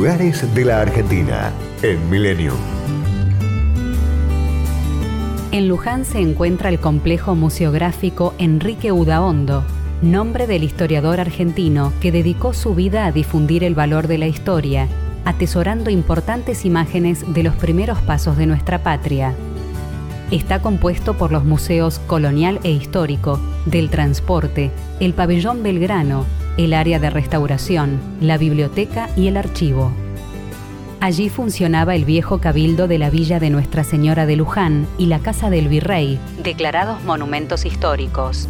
Lugares de la Argentina en Millennium. En Luján se encuentra el complejo museográfico Enrique Udaondo, nombre del historiador argentino que dedicó su vida a difundir el valor de la historia, atesorando importantes imágenes de los primeros pasos de nuestra patria. Está compuesto por los museos colonial e histórico, del transporte, el pabellón Belgrano, el área de restauración, la biblioteca y el archivo. Allí funcionaba el viejo cabildo de la villa de Nuestra Señora de Luján y la casa del virrey, declarados monumentos históricos.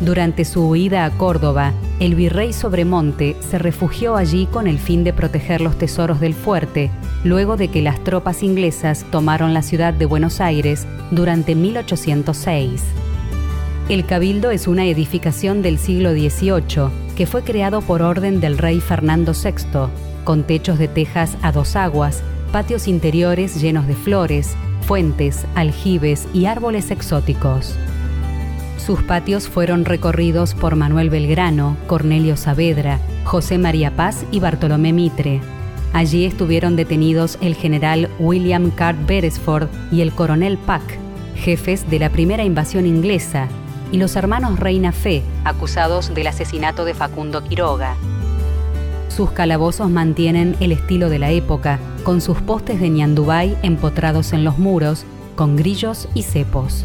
Durante su huida a Córdoba, el virrey Sobremonte se refugió allí con el fin de proteger los tesoros del fuerte, luego de que las tropas inglesas tomaron la ciudad de Buenos Aires durante 1806. El cabildo es una edificación del siglo XVIII que fue creado por orden del rey Fernando VI con techos de tejas a dos aguas, patios interiores llenos de flores, fuentes, aljibes y árboles exóticos. Sus patios fueron recorridos por Manuel Belgrano, Cornelio Saavedra, José María Paz y Bartolomé Mitre. Allí estuvieron detenidos el general William Cart Beresford y el coronel Pack, jefes de la primera invasión inglesa, y los hermanos Reina Fe, acusados del asesinato de Facundo Quiroga. Sus calabozos mantienen el estilo de la época, con sus postes de ñandubay empotrados en los muros, con grillos y cepos.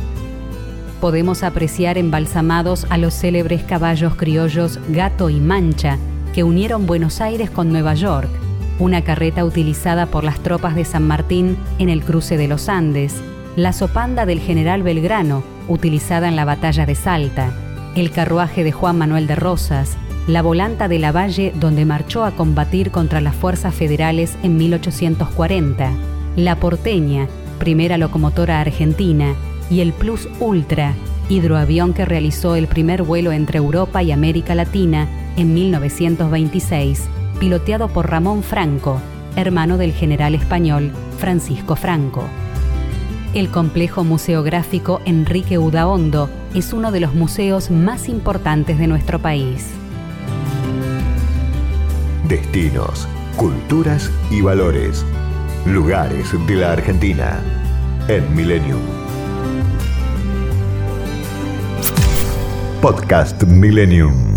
Podemos apreciar embalsamados a los célebres caballos criollos Gato y Mancha, que unieron Buenos Aires con Nueva York, una carreta utilizada por las tropas de San Martín en el cruce de los Andes, la sopanda del general Belgrano, utilizada en la batalla de Salta, el carruaje de Juan Manuel de Rosas, la volanta de la Valle donde marchó a combatir contra las fuerzas federales en 1840, la porteña, primera locomotora argentina, y el Plus Ultra, hidroavión que realizó el primer vuelo entre Europa y América Latina en 1926, piloteado por Ramón Franco, hermano del general español Francisco Franco. El complejo museográfico Enrique Udaondo es uno de los museos más importantes de nuestro país destinos, culturas y valores. Lugares de la Argentina en Millennium. Podcast Millennium.